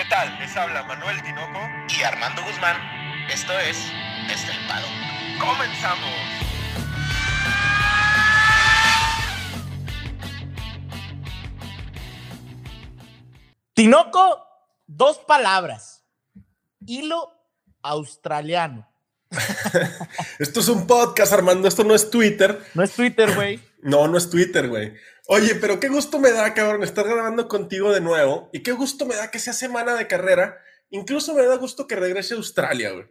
¿Qué tal? Les habla Manuel Tinoco y Armando Guzmán. Esto es Estelpado. ¡Comenzamos! Tinoco, dos palabras. Hilo australiano. esto es un podcast, Armando. Esto no es Twitter. No es Twitter, güey. No, no es Twitter, güey. Oye, pero qué gusto me da, cabrón, estar grabando contigo de nuevo. Y qué gusto me da que sea semana de carrera. Incluso me da gusto que regrese a Australia, güey.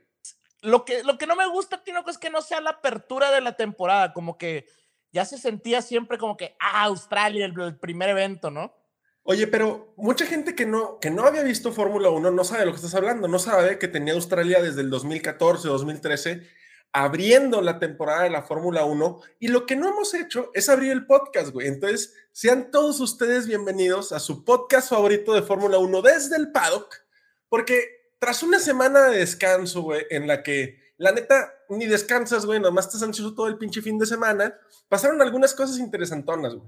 Lo que, lo que no me gusta, Tinoco, es que no sea la apertura de la temporada. Como que ya se sentía siempre como que, ah, Australia, el, primer evento, ¿no? Oye, pero mucha gente que no, que no había visto Fórmula 1 no sabe de lo que estás hablando, no sabe que tenía Australia desde el 2014, 2013 abriendo la temporada de la Fórmula 1 y lo que no hemos hecho es abrir el podcast, güey. Entonces, sean todos ustedes bienvenidos a su podcast favorito de Fórmula 1 desde el paddock, porque tras una semana de descanso, güey, en la que la neta ni descansas, güey, nomás estás ansioso todo el pinche fin de semana, pasaron algunas cosas interesantonas, güey.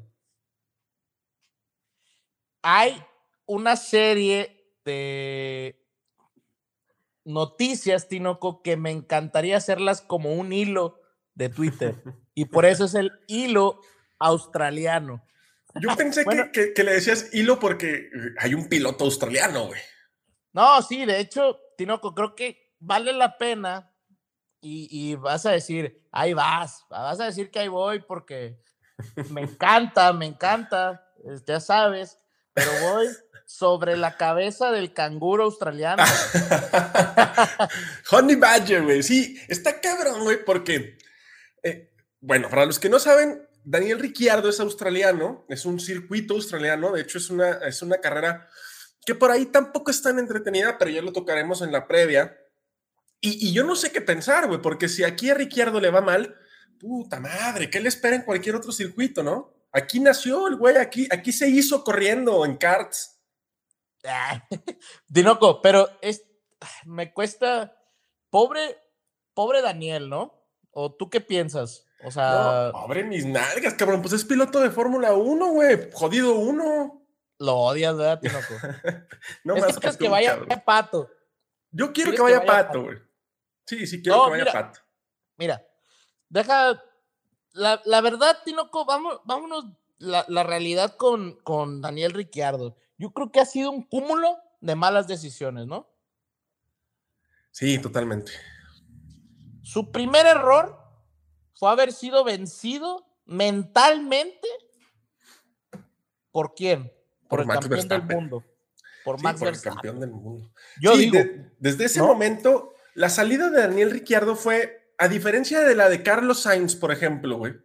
Hay una serie de noticias, Tinoco, que me encantaría hacerlas como un hilo de Twitter. Y por eso es el hilo australiano. Yo pensé que, que, le decías hilo porque hay un piloto australiano, güey. No, sí, de hecho, Tinoco, creo que vale la pena y, y, vas a decir, ahí vas, vas a decir que ahí voy porque me encanta, me encanta, ya sabes, pero voy sobre la cabeza del canguro australiano. Honey Badger, güey. Sí, está cabrón, güey, porque, eh, bueno, para los que no saben, Daniel Ricciardo es australiano, es un circuito australiano, de hecho es una, es una carrera que por ahí tampoco es tan entretenida, pero ya lo tocaremos en la previa. Y, y yo no sé qué pensar, güey, porque si aquí a Ricciardo le va mal, puta madre, ¿qué le espera en cualquier otro circuito, no? Aquí nació el güey, aquí, aquí se hizo corriendo en karts. Dinoco, pero es, me cuesta, pobre, pobre Daniel, ¿no? ¿O tú qué piensas? O sea. pobre mis nalgas, cabrón. Pues es piloto de Fórmula 1, güey. Jodido uno. Lo odias, ¿verdad, Tinoco? no es que, que vaya pato. Yo quiero que vaya, pato, güey. Sí, sí, quiero que vaya pato. Mira, deja. La, la verdad, Tinoco, vamos, vámonos la, la realidad con, con Daniel Ricciardo yo creo que ha sido un cúmulo de malas decisiones, ¿no? Sí, totalmente. Su primer error fue haber sido vencido mentalmente por quién? Por, el campeón del mundo. Por Max por el campeón del mundo. Yo digo, desde ese momento, la salida de Daniel Ricciardo fue, a diferencia de la de Carlos Sainz, por ejemplo, güey,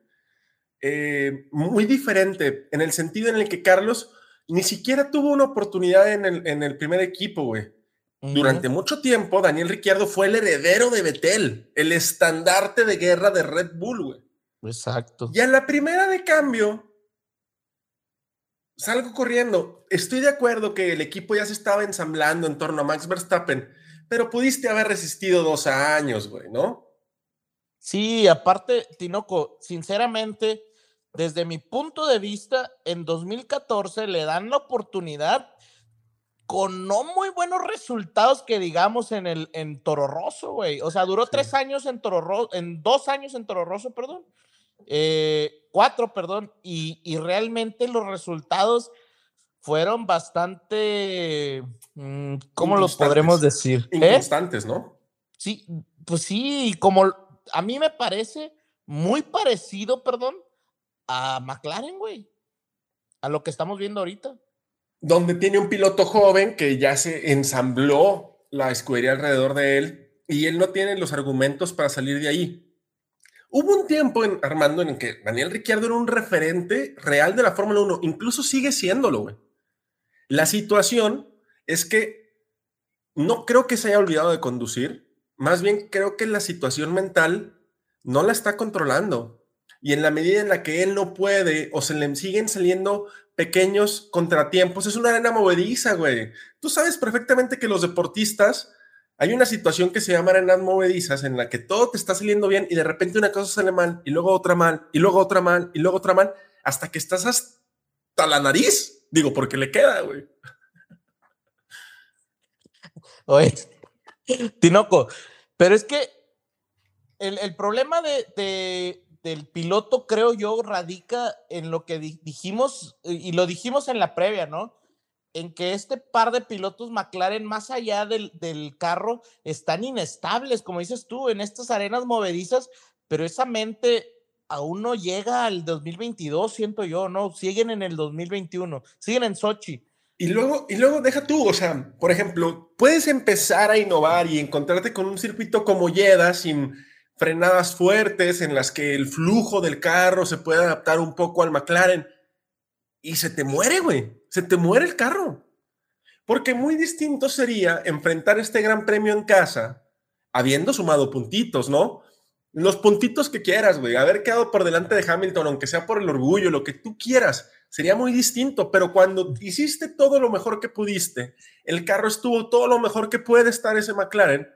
eh, muy diferente en el sentido en el que Carlos ni siquiera tuvo una oportunidad en el, en el primer equipo, güey. Durante mucho tiempo, Daniel Ricciardo fue el heredero de Betel, el estandarte de guerra de Red Bull, güey. Exacto. Y en la primera de cambio, salgo corriendo. Estoy de acuerdo que el equipo ya se estaba ensamblando en torno a Max Verstappen, pero pudiste haber resistido dos años, güey, ¿no? Sí, aparte, Tinoco, sinceramente, desde mi punto de vista, en 2014 le dan la oportunidad con no muy buenos resultados que digamos en el en Toro Rosso, güey. O sea, duró tres años en Toro Rosso, en dos años en Toro Rosso, perdón. Eh, cuatro, perdón. Y, realmente los resultados fueron bastante, mm, ¿cómo los podremos decir? ¿Eh? Inconstantes, ¿no? Sí, pues sí, como a mí me parece muy parecido, perdón, a McLaren, güey. A lo que estamos viendo ahorita. Donde tiene un piloto joven que ya se ensambló la escudería alrededor de él y él no tiene los argumentos para salir de ahí. Hubo un tiempo, en, Armando, en el que Daniel Ricciardo era un referente real de la Fórmula 1, incluso sigue siéndolo, güey. La situación es que no creo que se haya olvidado de conducir, más bien creo que la situación mental no la está controlando y en la medida en la que él no puede o se le siguen saliendo pequeños contratiempos, es una arena movediza, güey. Tú sabes perfectamente que los deportistas, hay una situación que se llama arenas movedizas en la que todo te está saliendo bien y de repente una cosa sale mal y luego otra mal y luego otra mal y luego otra mal hasta que estás hasta la nariz. Digo, porque le queda, güey. Oye, Tinoco, pero es que el, el problema de, de, del piloto, creo yo, radica en lo que dijimos, y lo dijimos en la previa, ¿no? En que este par de pilotos McLaren, más allá del, del carro, están inestables, como dices tú, en estas arenas movedizas, pero esa mente aún no llega al 2022, siento yo, ¿no? Siguen en el 2021, siguen en Sochi. Y luego, y luego deja tú, o sea, por ejemplo, puedes empezar a innovar y encontrarte con un circuito como Jeddah sin frenadas fuertes en las que el flujo del carro se puede adaptar un poco al McLaren y se te muere, güey, se te muere el carro. Porque muy distinto sería enfrentar este gran premio en casa habiendo sumado puntitos, ¿no? Los puntitos que quieras, güey, haber quedado por delante de Hamilton, aunque sea por el orgullo, lo que tú quieras sería muy distinto, pero cuando hiciste todo lo mejor que pudiste, el carro estuvo todo lo mejor que puede estar ese McLaren,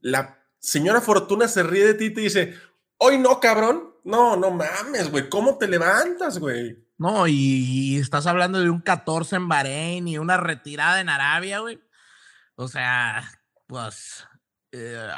la señora Fortuna se ríe de ti y te dice, hoy no, cabrón, no, no mames, güey, ¿cómo te levantas, güey? No, y, estás hablando de un 14 en Bahrein y una retirada en Arabia, güey. O sea, pues eh,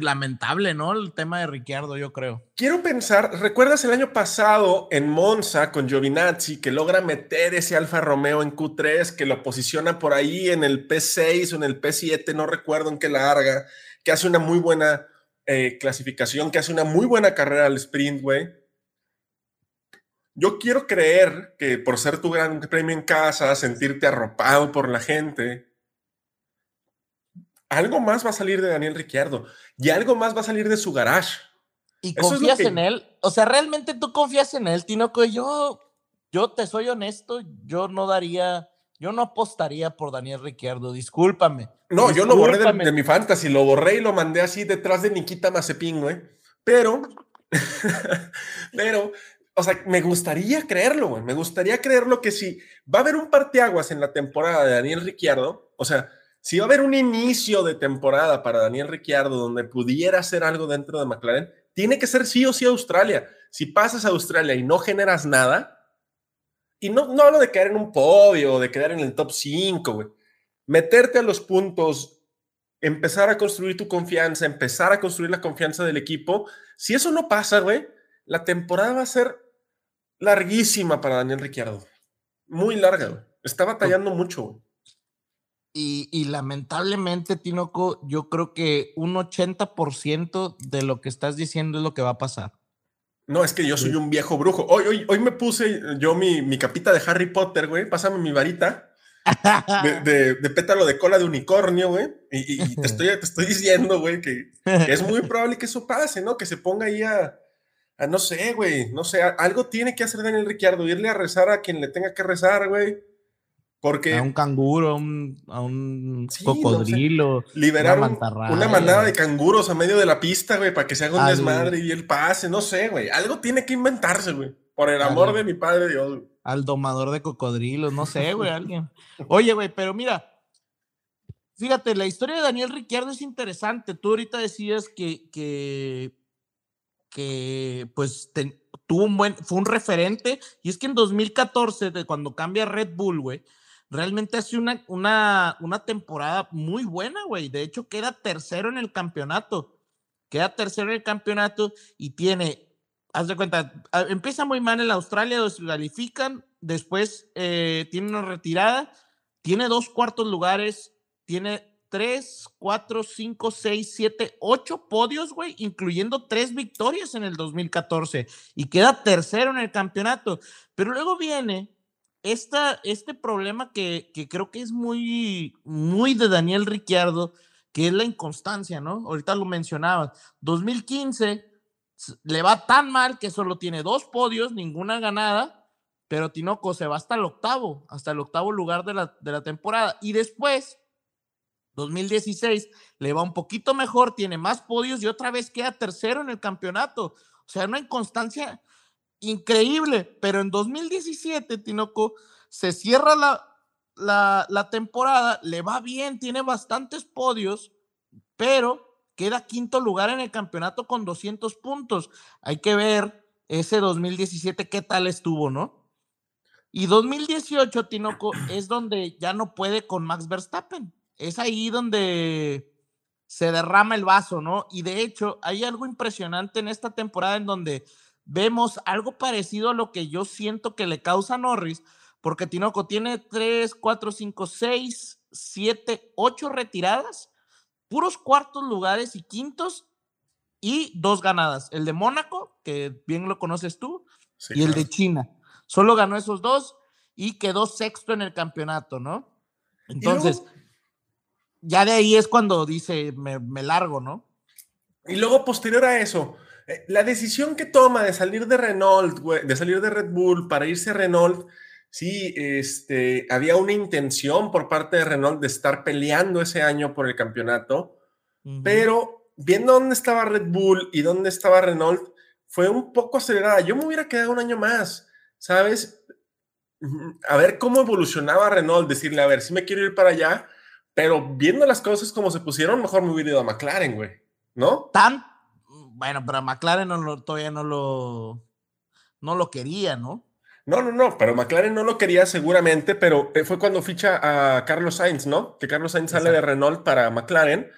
lamentable, ¿no? El tema de Ricciardo, yo creo. Quiero pensar, ¿recuerdas el año pasado en Monza con Giovinazzi que logra meter ese Alfa Romeo en Q3, que lo posiciona por ahí en el P6 o en el P7, no recuerdo en qué larga, que hace una muy buena eh, clasificación, que hace una muy buena carrera al sprint, güey? Yo quiero creer que por ser tu gran premio en casa, sentirte arropado por la gente, algo más va a salir de Daniel Ricciardo y algo más va a salir de su garage. ¿Y confías en él? O sea, ¿realmente tú confías en él, Tinoco? Yo, yo te soy honesto, yo no daría, yo no apostaría por Daniel Ricciardo, discúlpame. No, yo lo borré de, mi fantasy, lo borré y lo mandé así detrás de Nikita Mazepin, güey. Pero, pero, o sea, me gustaría creerlo, güey. Me gustaría creerlo que si va a haber un parteaguas en la temporada de Daniel Ricciardo, o sea, si va a haber un inicio de temporada para Daniel Ricciardo donde pudiera hacer algo dentro de McLaren, tiene que ser sí o sí Australia. Si pasas a Australia y no generas nada, y no, no hablo de caer en un podio o de quedar en el top 5, güey. Meterte a los puntos, empezar a construir tu confianza, empezar a construir la confianza del equipo. Si eso no pasa, güey, la temporada va a ser larguísima para Daniel Ricciardo. Muy larga, güey. Está batallando mucho, güey. Y, lamentablemente, Tinoco, yo creo que un 80% de lo que estás diciendo es lo que va a pasar. No, es que yo soy un viejo brujo. Hoy, hoy, hoy me puse yo mi, mi capita de Harry Potter, güey. Pásame mi varita de, de, pétalo de cola de unicornio, güey. Y, te, estoy, te estoy diciendo, güey, que, es muy probable que eso pase, ¿no? Que se ponga ahí a, a no sé, güey. No sé, algo tiene que hacer Daniel Ricciardo, irle a rezar a quien le tenga que rezar, güey porque, a un canguro, a un, cocodrilo. Liberar una, manada de canguros a medio de la pista, güey, para que se haga un desmadre y el pase, no sé, güey. Algo tiene que inventarse, güey. Por el amor de mi padre Dios. Al domador de cocodrilos, no sé, güey, alguien. Oye, güey, pero mira, fíjate, la historia de Daniel Ricciardo es interesante. Tú ahorita decías que, que, que pues, tuvo un buen, fue un referente. Y es que en 2014, de cuando cambia Red Bull, güey, realmente hace una, una, una temporada muy buena, güey. De hecho, queda tercero en el campeonato. Queda tercero en el campeonato y tiene, haz de cuenta, empieza muy mal en la Australia, donde califican, después eh, tiene una retirada, tiene dos cuartos lugares, tiene tres, cuatro, cinco, seis, siete, ocho podios, güey, incluyendo tres victorias en el 2014 y queda tercero en el campeonato. Pero luego viene esta, este problema que, que, creo que es muy, muy de Daniel Ricciardo, que es la inconstancia, ¿no? Ahorita lo mencionabas. 2015 le va tan mal que solo tiene dos podios, ninguna ganada, pero Tinoco se va hasta el octavo, hasta el octavo lugar de la, de la temporada. Y después, 2016, le va un poquito mejor, tiene más podios y otra vez queda tercero en el campeonato. O sea, una inconstancia increíble, pero en 2017, Tinoco, se cierra la, la, temporada, le va bien, tiene bastantes podios, pero queda quinto lugar en el campeonato con 200 puntos. Hay que ver ese 2017 qué tal estuvo, ¿no? Y 2018, Tinoco, es donde ya no puede con Max Verstappen. es ahí donde se derrama el vaso, ¿no? Y de hecho, hay algo impresionante en esta temporada en donde vemos algo parecido a lo que yo siento que le causa a Norris, porque Tinoco tiene 3, 4, 5, 6, 7, 8 retiradas, puros cuartos lugares y quintos y dos ganadas. El de Mónaco, que bien lo conoces tú, y el de China. Solo ganó esos dos y quedó sexto en el campeonato, ¿no? Entonces, ya de ahí es cuando dice, me, largo, ¿no? Y luego, posterior a eso, la decisión que toma de salir de Renault, de salir de Red Bull para irse a Renault, sí, este, había una intención por parte de Renault de estar peleando ese año por el campeonato, pero viendo dónde estaba Red Bull y dónde estaba Renault, fue un poco acelerada. Yo me hubiera quedado un año más, ¿sabes? A ver cómo evolucionaba Renault, decirle, a ver, si me quiero ir para allá, pero viendo las cosas como se pusieron, mejor me hubiera ido a McLaren, güey, ¿no? Tan, bueno, pero McLaren no lo, todavía no lo, no lo quería, ¿no? No, no, no, pero McLaren no lo quería seguramente, pero eh, fue cuando ficha a Carlos Sainz, ¿no? Que Carlos Sainz sale de Renault para McLaren.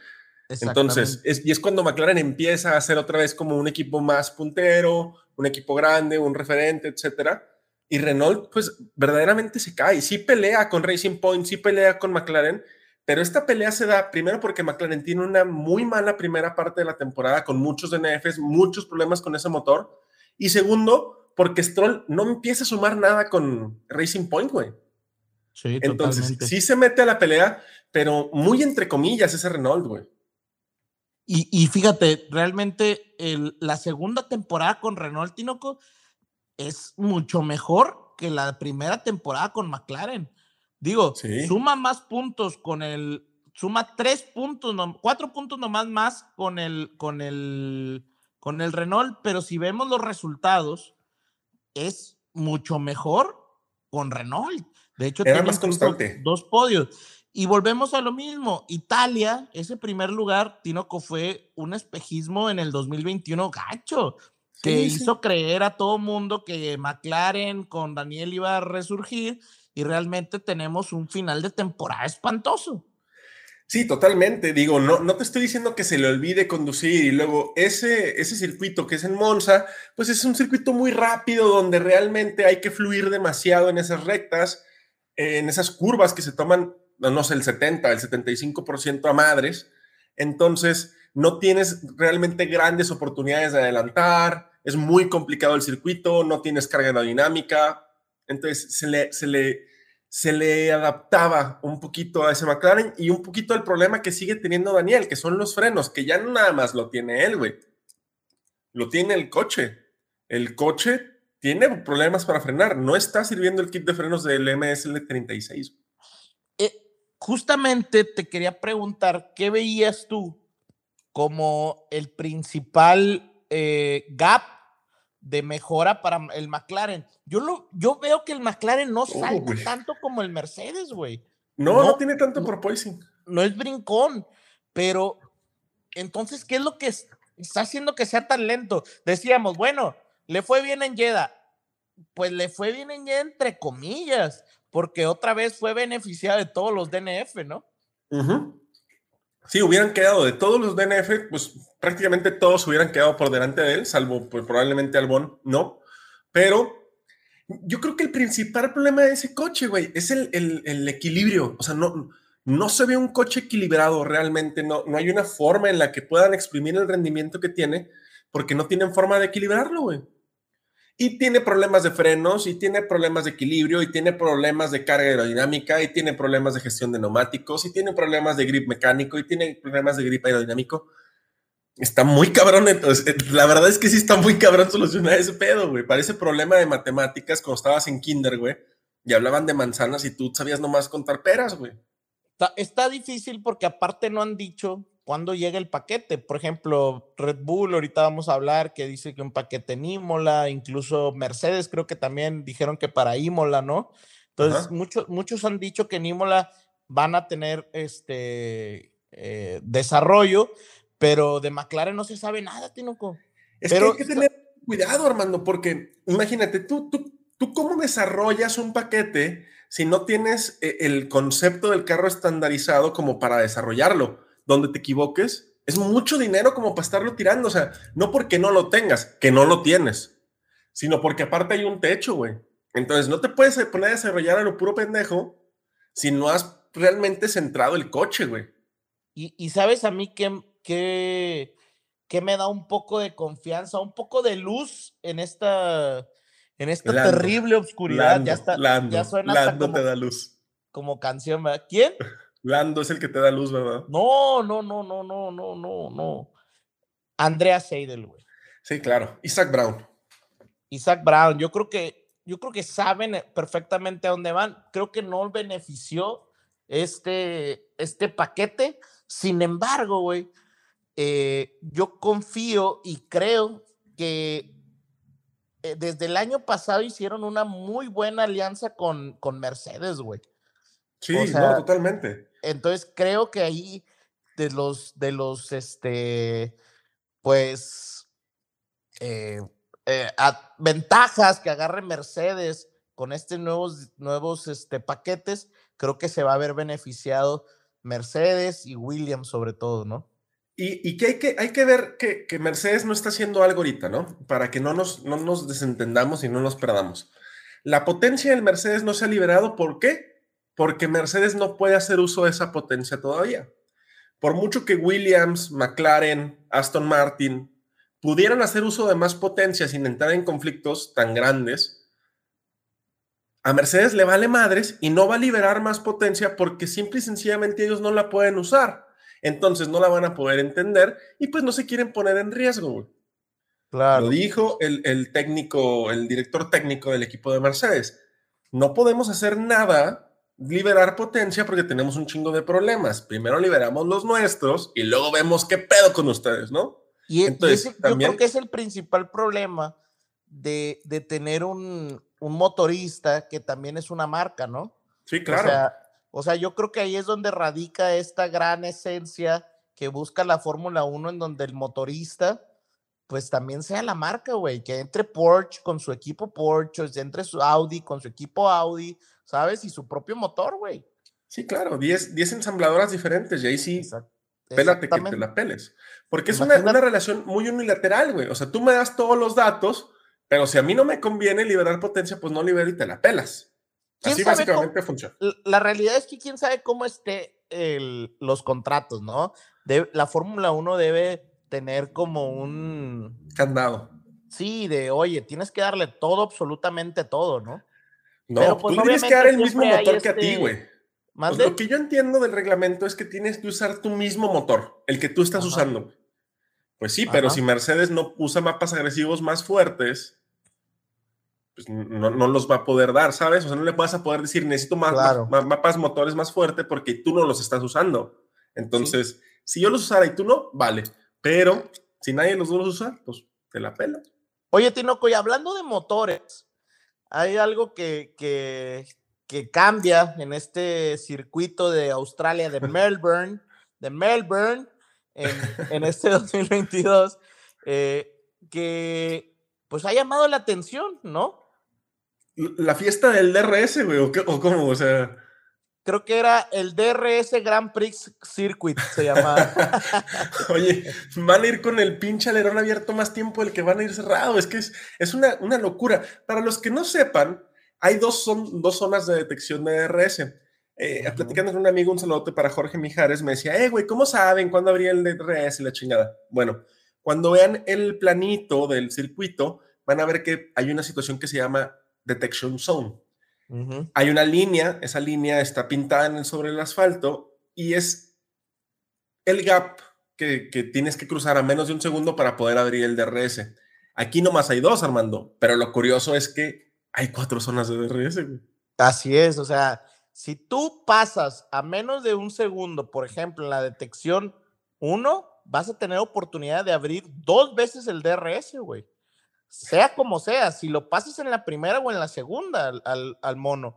Entonces, es, y es cuando McLaren empieza a ser otra vez como un equipo más puntero, un equipo grande, un referente, etcétera. Y Renault, pues verdaderamente se cae. Sí pelea con Racing Point, sí pelea con McLaren, pero esta pelea se da primero porque McLaren tiene una muy mala primera parte de la temporada con muchos DNFs, muchos problemas con ese motor. Y segundo, porque Stroll no empieza a sumar nada con Racing Point, güey. Sí, Entonces, sí se mete a la pelea, pero muy entre comillas ese Renault, güey. Y, fíjate, realmente la segunda temporada con Renault Tinoco es mucho mejor que la primera temporada con McLaren. Digo, suma más puntos con el, suma tres puntos, cuatro puntos nomás más con el, con el, con el Renault, pero si vemos los resultados, es mucho mejor con Renault. De hecho, tiene más constante. dos podios. Y volvemos a lo mismo. Italia, ese primer lugar, Tinoco, fue un espejismo en el 2021 gacho, que hizo creer a todo mundo que McLaren con Daniel iba a resurgir y realmente tenemos un final de temporada espantoso. Sí, totalmente. Digo, no, no te estoy diciendo que se le olvide conducir y luego ese, ese circuito que es en Monza, pues es un circuito muy rápido donde realmente hay que fluir demasiado en esas rectas, en esas curvas que se toman, no sé, el 70, el 75% a madres. Entonces, no tienes realmente grandes oportunidades de adelantar, es muy complicado el circuito, no tienes carga aerodinámica, entonces se le, se le, se le adaptaba un poquito a ese McLaren y un poquito al problema que sigue teniendo Daniel, que son los frenos, que ya nada más lo tiene él, güey. Lo tiene el coche. El coche tiene problemas para frenar. No está sirviendo el kit de frenos del MSL36. Eh, justamente te quería preguntar, ¿qué veías tú como el principal eh, gap de mejora para el McLaren. Yo, lo, yo veo que el McLaren no salta tanto como el Mercedes, güey. No, no, tiene tanto porpoising. No es brincón, pero entonces, ¿qué es lo que está haciendo que sea tan lento? Decíamos, bueno, le fue bien en Jeddah. Pues le fue bien en Jeddah entre comillas, porque otra vez fue beneficiado de todos los DNF, ¿no? Sí, hubieran quedado de todos los DNF, pues prácticamente todos hubieran quedado por delante de él, salvo pues, probablemente Albon, no. Pero yo creo que el principal problema de ese coche, güey, es el, el, equilibrio. O sea, no, no se ve un coche equilibrado realmente, no, no hay una forma en la que puedan exprimir el rendimiento que tiene, porque no tienen forma de equilibrarlo, güey y tiene problemas de frenos, y tiene problemas de equilibrio, y tiene problemas de carga aerodinámica, y tiene problemas de gestión de neumáticos, y tiene problemas de grip mecánico, y tiene problemas de grip aerodinámico. Está muy cabrón, entonces, eh, la verdad es que sí está muy cabrón solucionar ese pedo, güey. Parece problema de matemáticas cuando estabas en kinder, güey, y hablaban de manzanas y tú sabías nomás contar peras, güey. Está, está difícil porque aparte no han dicho cuándo llega el paquete. Por ejemplo, Red Bull, ahorita vamos a hablar que dice que un paquete en Imola, incluso Mercedes creo que también dijeron que para Imola, ¿no? Entonces, muchos, muchos han dicho que en Imola van a tener este eh, desarrollo, pero de McLaren no se sabe nada, Tinoco. Es que hay que tener cuidado, Armando, porque imagínate, tú, tú, tú cómo desarrollas un paquete si no tienes eh, el concepto del carro estandarizado como para desarrollarlo. Donde te equivoques, es mucho dinero como para estarlo tirando. O sea, no porque no lo tengas, que no lo tienes, sino porque aparte hay un techo, güey. Entonces no te puedes poner a desarrollar a lo puro pendejo si no has realmente centrado el coche, güey. Y, sabes a mí que, que, que, me da un poco de confianza, un poco de luz en esta, en esta terrible oscuridad. ya, está, ya suena como, te da luz. Como canción, ¿verdad? ¿Quién? Lando es el que te da luz, ¿verdad? No, no, no, no, no, no, no, no. Andrea Seidel, güey. Sí, claro. Isaac Brown. Isaac Brown, yo creo que, yo creo que saben perfectamente a dónde van. Creo que no benefició este, este paquete. Sin embargo, güey, eh, yo confío y creo que eh, desde el año pasado hicieron una muy buena alianza con, con Mercedes, güey. Sí, no, totalmente. Entonces creo que ahí de los, de los, este, pues, eh, ventajas que agarre Mercedes con estos nuevos, nuevos este, paquetes, creo que se va a ver beneficiado Mercedes y Williams sobre todo, ¿no? Y, que, hay que hay que ver que, Mercedes no está haciendo algo ahorita, ¿no? Para que no nos, no nos desentendamos y no nos perdamos. La potencia del Mercedes no se ha liberado, ¿por qué? Porque Mercedes no puede hacer uso de esa potencia todavía. Por mucho que Williams, McLaren, Aston Martin pudieran hacer uso de más potencia sin entrar en conflictos tan grandes, a Mercedes le vale madres y no va a liberar más potencia porque simple y sencillamente ellos no la pueden usar. Entonces no la van a poder entender y pues no se quieren poner en riesgo. Claro. Lo dijo el, el técnico, el director técnico del equipo de Mercedes. No podemos hacer nada, liberar potencia porque tenemos un chingo de problemas. Primero liberamos los nuestros y luego vemos qué pedo con ustedes, ¿no? Y, Entonces, yo creo que es el principal problema de, de tener un, un motorista que también es una marca, ¿no? Sí, claro. O sea, yo creo que ahí es donde radica esta gran esencia que busca la Fórmula 1 en donde el motorista pues también sea la marca, güey, que entre Porsche con su equipo Porsche, entre su Audi con su equipo Audi, ¿sabes? Y su propio motor, güey. Sí, claro, 10 ensambladoras diferentes y ahí sí, pélate que te la peles. Porque es una, una, relación muy unilateral, güey. O sea, tú me das todos los datos, pero si a mí no me conviene liberar potencia, pues no libero y te la pelas. Así básicamente funciona. La realidad es que quién sabe cómo esté el, los contratos, ¿no? De, la Fórmula 1 debe tener como un... Candado. Sí, de, oye, tienes que darle todo, absolutamente todo, ¿no? No, Pero, pues, tú tienes que dar el mismo motor que a ti, este güey. Pues, lo que yo entiendo del reglamento es que tienes que usar tu mismo motor, el que tú estás usando. Pues sí, pero si Mercedes no usa mapas agresivos más fuertes, pues no, los va a poder dar, ¿sabes? O sea, no le vas a poder decir, necesito más, mapas motores más fuertes porque tú no los estás usando. Entonces, si yo los usara y tú no, vale. Pero si nadie los los usa, pues te la pela. Oye, Tinoco, y hablando de motores, hay algo que, que, cambia en este circuito de Australia, de Melbourne, de Melbourne, en, este 2022, eh, que pues ha llamado la atención, ¿no? La fiesta del DRS, güey, ¿o, ¿o cómo? O sea... Creo que era el DRS Grand Prix Circuit, se llamaba. Oye, van a ir con el pinche alerón abierto más tiempo del que van a ir cerrado. Es que es, es una, una, locura. Para los que no sepan, hay dos, son, dos zonas de detección de DRS. Eh, platicando con un amigo, un saludote para Jorge Mijares, me decía, eh, güey, ¿cómo saben cuándo abría el DRS y la chingada? Bueno, cuando vean el planito del circuito, van a ver que hay una situación que se llama Detection Zone. Hay una línea, esa línea está pintada en el, sobre el asfalto y es el gap que, que, tienes que cruzar a menos de un segundo para poder abrir el DRS. Aquí nomás hay dos, Armando, pero lo curioso es que hay cuatro zonas de DRS. Así es, o sea, si tú pasas a menos de un segundo, por ejemplo, en la detección 1, vas a tener oportunidad de abrir dos veces el DRS, güey. Sea como sea, si lo pasas en la primera o en la segunda al, mono.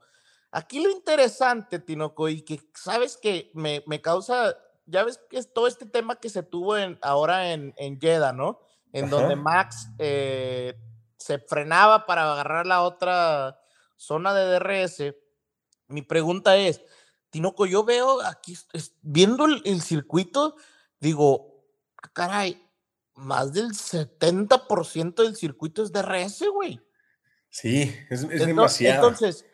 Aquí lo interesante, Tinoco, y que sabes que me, causa, ya ves que es todo este tema que se tuvo en, ahora en, en Jeddah, ¿no? En donde Max eh, se frenaba para agarrar la otra zona de DRS mi pregunta es, Tinoco, yo veo aquí, viendo el, circuito, digo, caray, más del 70% del circuito es DRS, güey. Sí, es, demasiado. Entonces,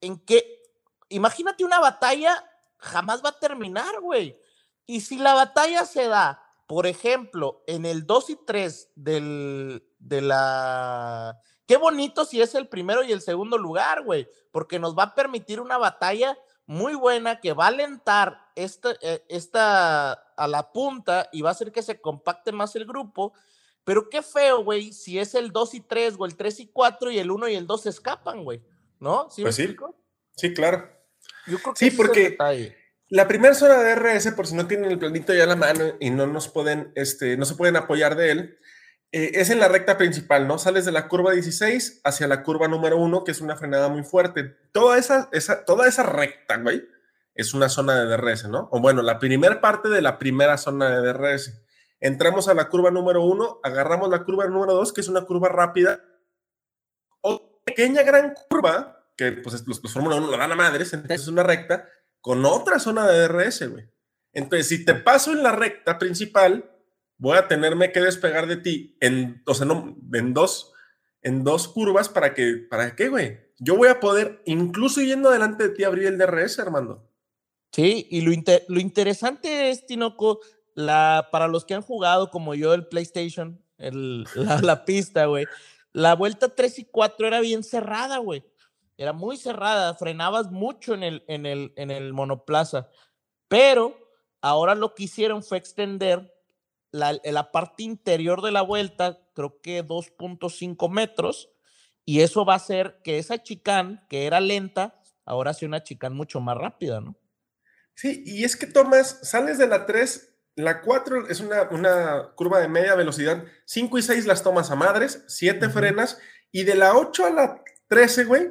¿en qué? Imagínate una batalla, jamás va a terminar, güey. Y si la batalla se da, por ejemplo, en el 2 y 3 del, de la... Qué bonito si es el primero y el segundo lugar, güey, porque nos va a permitir una batalla muy buena que va a alentar esta, eh, esta a la punta y va a hacer que se compacte más el grupo. Pero qué feo, güey, si es el 2 y 3 o el 3 y 4 y el 1 y el 2 se escapan, güey. ¿No? ¿Sí, pues sí. sí, claro. Yo creo que sí, porque la primera zona de RS, por si no tienen el planito ya a la mano y no nos pueden, este, no se pueden apoyar de él, eh, es en la recta principal, ¿no? Sales de la curva 16 hacia la curva número 1, que es una frenada muy fuerte. Toda esa, esa, toda esa recta, güey, es una zona de DRS, ¿no? O bueno, la primera parte de la primera zona de DRS. Entramos a la curva número 1, agarramos la curva número 2, que es una curva rápida, o pequeña gran curva, que pues los, los Fórmula 1 lo dan a madres, entonces es una recta, con otra zona de DRS, güey. Entonces, si te paso en la recta principal, voy a tenerme que despegar de ti en, o sea, no, en dos, en dos curvas para que, ¿para qué, güey? Yo voy a poder, incluso yendo delante de ti, abrir el DRS, Armando. Sí, y lo, lo interesante es, Tinoco, la, para los que han jugado como yo el PlayStation, el, la, pista, güey, la vuelta 3 y 4 era bien cerrada, güey. Era muy cerrada, frenabas mucho en el, en el, en el monoplaza. Pero ahora lo que hicieron fue extender la, la parte interior de la vuelta, creo que 2.5 metros, y eso va a hacer que esa chicán, que era lenta, ahora sea una chicán mucho más rápida, ¿no? Sí, y es que tomas, sales de la 3, la 4 es una, una curva de media velocidad, 5 y 6 las tomas a madres, 7 frenas, y de la 8 a la 13, güey,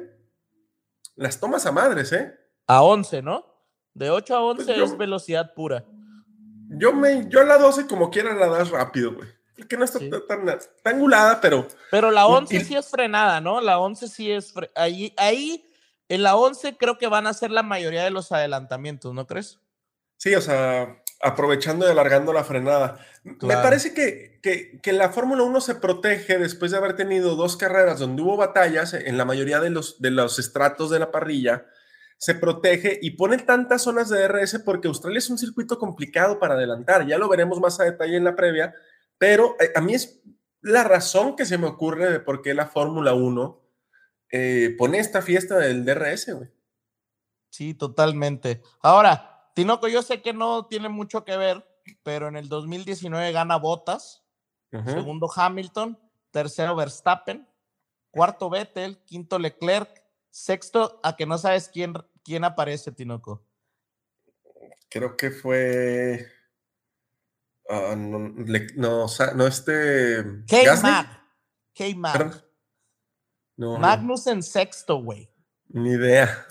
las tomas a madres, ¿eh? A 11, ¿no? De 8 a 11 pues es velocidad pura. Yo, me, yo a la 12 como quiera la das rápido, güey. Porque no está tan, tan, angulada, pero... Pero la 11 sí es frenada, ¿no? La 11 sí es... Ahí, ahí, en la 11 creo que van a ser la mayoría de los adelantamientos, ¿no crees? Sí, o sea, aprovechando y alargando la frenada. Me parece que, que, que la Fórmula 1 se protege después de haber tenido dos carreras donde hubo batallas en la mayoría de los, de los estratos de la parrilla se protege y pone tantas zonas de DRS porque Australia es un circuito complicado para adelantar. Ya lo veremos más a detalle en la previa, pero eh, a mí es la razón que se me ocurre de por qué la Fórmula 1 eh, pone esta fiesta del DRS, güey. Sí, totalmente. Ahora, Tinoco, yo sé que no tiene mucho que ver, pero en el 2019 gana Bottas, segundo Hamilton, tercero Verstappen, cuarto Vettel, quinto Leclerc, Sexto, a que no sabes quién, quién aparece, Tinoco. Creo que fue. Ah, no, no, no, este. K-Mac. K-Mac. Magnus en sexto, güey. Ni idea.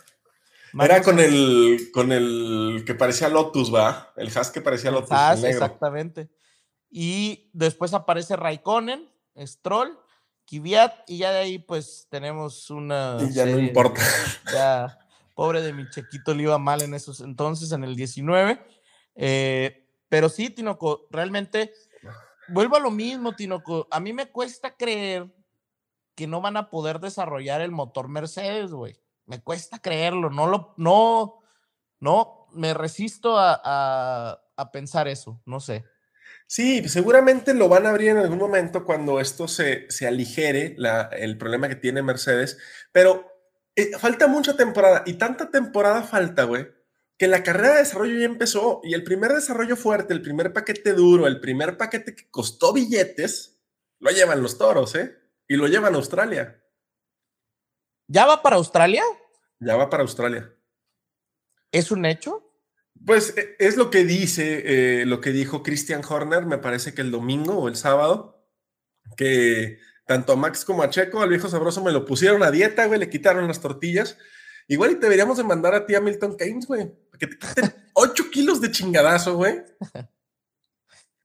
Era con el, con el que parecía Lotus, ¿va? El Haas que parecía Lotus. Haas, exactamente. Y después aparece Raikkonen, Stroll, Kiviat, y ya de ahí pues tenemos una... Y ya no importa. Ya, pobre de mi chequito le iba mal en esos entonces, en el 19. Eh, pero sí, Tinoco, realmente, vuelvo a lo mismo, Tinoco. A mí me cuesta creer que no van a poder desarrollar el motor Mercedes, güey. Me cuesta creerlo, no lo, no, no, me resisto a, pensar eso, no sé. Sí, seguramente lo van a abrir en algún momento cuando esto se, se aligere, el problema que tiene Mercedes, pero eh, falta mucha temporada y tanta temporada falta, güey, que la carrera de desarrollo ya empezó y el primer desarrollo fuerte, el primer paquete duro, el primer paquete que costó billetes, lo llevan los toros, ¿eh? Y lo llevan a Australia. ¿Ya va para Australia? Ya va para Australia. ¿Es un hecho? Pues e, es lo que dice, eh, lo que dijo Christian Horner, me parece que el domingo o el sábado, que tanto a Max como a Checo, al viejo sabroso, me lo pusieron a dieta, güey, le quitaron las tortillas. Igual y te deberíamos de mandar a ti a Milton Keynes, güey, que te quiten 8 kilos de chingadazo, güey.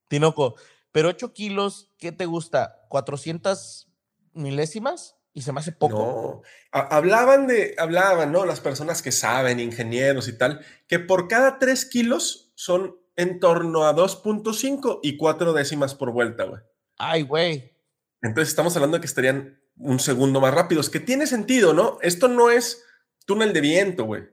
Tinoco, pero 8 kilos, ¿qué te gusta? ¿400 milésimas? Y se me hace poco. No, hablaban de, hablaban, ¿no? Las personas que saben, ingenieros y tal, que por cada 3 kilos son en torno a 2.5 y 4 décimas por vuelta, güey. Ay, güey. Entonces estamos hablando de que estarían un segundo más rápidos, que tiene sentido, ¿no? Esto no es túnel de viento, güey.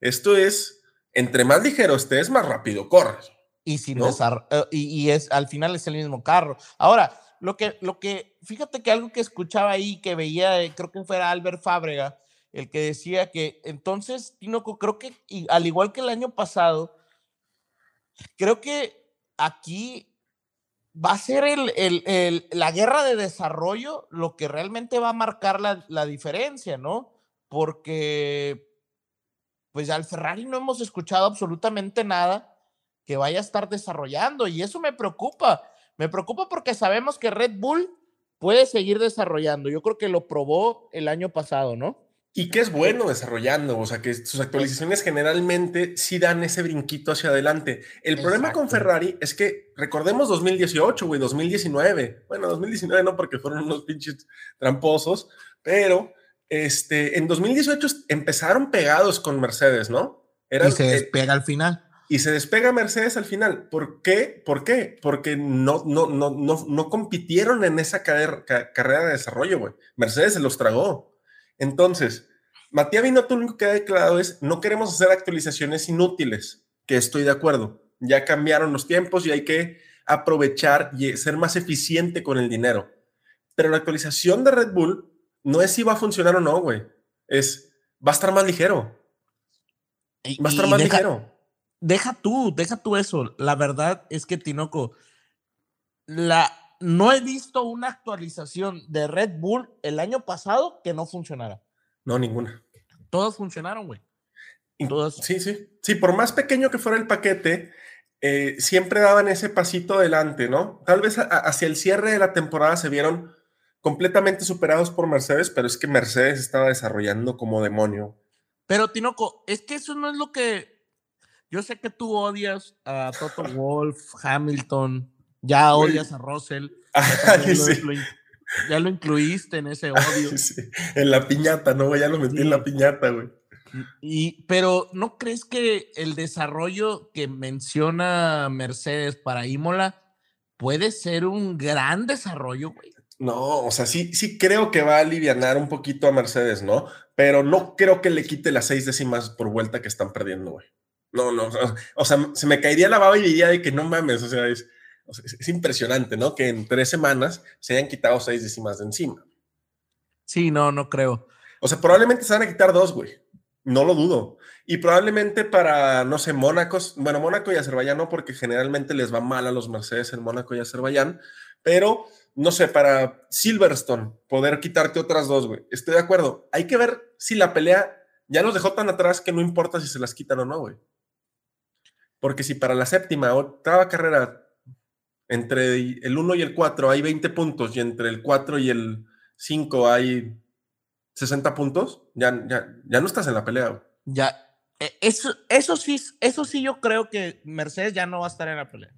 Esto es, entre más ligero estés, más rápido corres. Y sin eh, y, es al final es el mismo carro. Ahora, lo que, lo que, fíjate que algo que escuchaba ahí, que veía, eh, creo que fuera Albert Fábrega, el que decía que entonces, Tinoco, creo que al igual que el año pasado, creo que aquí va a ser el, la guerra de desarrollo lo que realmente va a marcar la, la diferencia, ¿no? Porque pues al Ferrari no hemos escuchado absolutamente nada que vaya a estar desarrollando y eso me preocupa. Me preocupa porque sabemos que Red Bull puede seguir desarrollando. Yo creo que lo probó el año pasado, ¿no? Y que es bueno desarrollando, o sea, que sus actualizaciones generalmente sí dan ese brinquito hacia adelante. El problema con Ferrari es que recordemos 2018, güey, 2019. Bueno, 2019 no, porque fueron unos pinches tramposos, pero este, en 2018 empezaron pegados con Mercedes, ¿no? y se despega al final. Y se despega Mercedes al final. ¿Por qué? ¿Por qué? Porque no, no, no, no, no compitieron en esa carrera, carrera de desarrollo, güey. Mercedes se los tragó. Entonces, Matías Binotto lo único que ha declarado es, no queremos hacer actualizaciones inútiles, que estoy de acuerdo. Ya cambiaron los tiempos y hay que aprovechar y ser más eficiente con el dinero. Pero la actualización de Red Bull no es si va a funcionar o no, güey. Es, va a estar más ligero. Va a estar más ligero. Deja tú, deja tú eso. La verdad es que, Tinoco, la, no he visto una actualización de Red Bull el año pasado que no funcionara. No, ninguna. Todas funcionaron, güey. Todas. Sí, sí. Sí, por más pequeño que fuera el paquete, eh, siempre daban ese pasito adelante, ¿no? Tal vez hacia el cierre de la temporada se vieron completamente superados por Mercedes, pero es que Mercedes estaba desarrollando como demonio. Pero Tinoco, es que eso no es lo que yo sé que tú odias a Toto Wolf, Hamilton, ya odias a Russell. Ya, lo, incluiste en ese odio. En la piñata, ¿no? Ya lo metí en la piñata, güey. Y, pero ¿no crees que el desarrollo que menciona Mercedes para Imola puede ser un gran desarrollo, güey? No, o sea, sí, sí creo que va a aliviar un poquito a Mercedes, ¿no? Pero no creo que le quite las seis décimas por vuelta que están perdiendo, güey. No, no, o sea, se me caería la baba y diría de que no mames, o sea, es, es impresionante, ¿no? Que en tres semanas se hayan quitado seis décimas de encima. Sí, no, no creo. O sea, probablemente se van a quitar dos, güey. No lo dudo. Y probablemente para, no sé, Mónaco, bueno, Mónaco y Azerbaiyán no, porque generalmente les va mal a los Mercedes en Mónaco y Azerbaiyán, pero no sé, para Silverstone, poder quitarte otras dos, güey. Estoy de acuerdo. Hay que ver si la pelea ya nos dejó tan atrás que no importa si se las quitan o no, güey. Porque si para la séptima, octava carrera, entre el 1 y el 4 hay 20 puntos y entre el 4 y el 5 hay 60 puntos, ya, ya, ya no estás en la pelea. Ya, e, eso, eso, sí, eso sí yo creo que Mercedes ya no va a estar en la pelea.